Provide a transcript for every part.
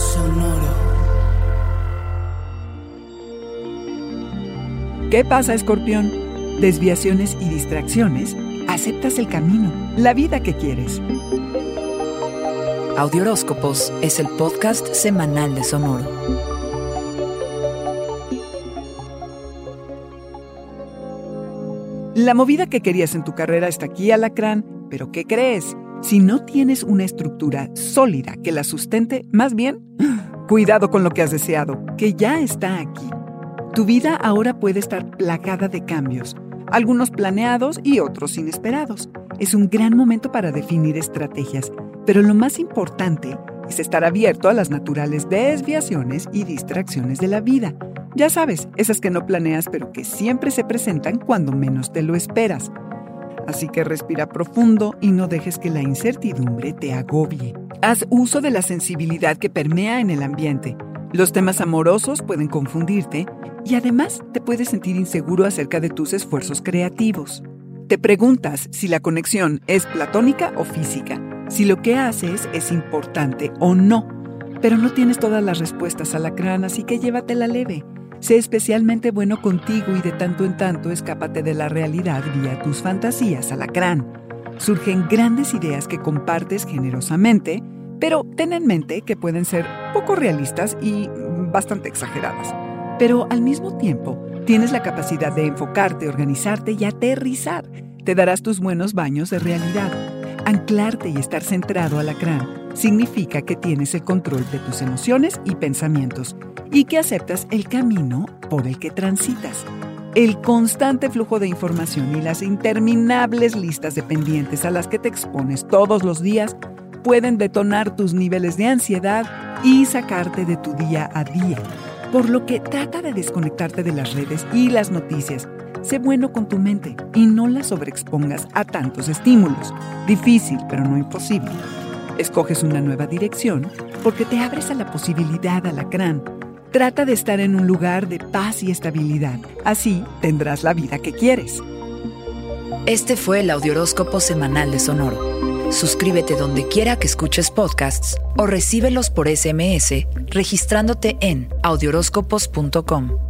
Sonoro. ¿Qué pasa, escorpión? Desviaciones y distracciones. Aceptas el camino, la vida que quieres. Audioróscopos es el podcast semanal de Sonoro. La movida que querías en tu carrera está aquí, alacrán, pero ¿qué crees? Si no tienes una estructura sólida que la sustente, más bien, cuidado con lo que has deseado, que ya está aquí. Tu vida ahora puede estar plagada de cambios, algunos planeados y otros inesperados. Es un gran momento para definir estrategias, pero lo más importante es estar abierto a las naturales desviaciones y distracciones de la vida. Ya sabes, esas que no planeas pero que siempre se presentan cuando menos te lo esperas. Así que respira profundo y no dejes que la incertidumbre te agobie. Haz uso de la sensibilidad que permea en el ambiente. Los temas amorosos pueden confundirte y además te puedes sentir inseguro acerca de tus esfuerzos creativos. Te preguntas si la conexión es platónica o física, si lo que haces es importante o no, pero no tienes todas las respuestas a la crana, así que llévatela leve. Sé especialmente bueno contigo y de tanto en tanto escápate de la realidad vía tus fantasías, alacrán. Surgen grandes ideas que compartes generosamente, pero ten en mente que pueden ser poco realistas y bastante exageradas. Pero al mismo tiempo, tienes la capacidad de enfocarte, organizarte y aterrizar. Te darás tus buenos baños de realidad. Anclarte y estar centrado, alacrán, significa que tienes el control de tus emociones y pensamientos y que aceptas el camino por el que transitas. El constante flujo de información y las interminables listas de pendientes a las que te expones todos los días pueden detonar tus niveles de ansiedad y sacarte de tu día a día. Por lo que trata de desconectarte de las redes y las noticias. Sé bueno con tu mente y no la sobreexpongas a tantos estímulos. Difícil, pero no imposible. Escoges una nueva dirección porque te abres a la posibilidad, alacrán, Trata de estar en un lugar de paz y estabilidad. Así tendrás la vida que quieres. Este fue el Audioróscopo Semanal de Sonoro. Suscríbete donde quiera que escuches podcasts o recíbelos por SMS registrándote en audioróscopos.com.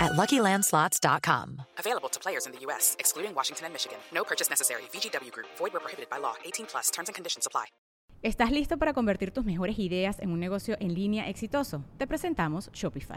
at luckylandslots.com. Available to players in the U.S., excluding Washington and Michigan. No purchase necessary. VGW Group, void where prohibited by law. 18 plus terms and conditions apply. ¿Estás listo para convertir tus mejores ideas en un negocio en línea exitoso? Te presentamos Shopify.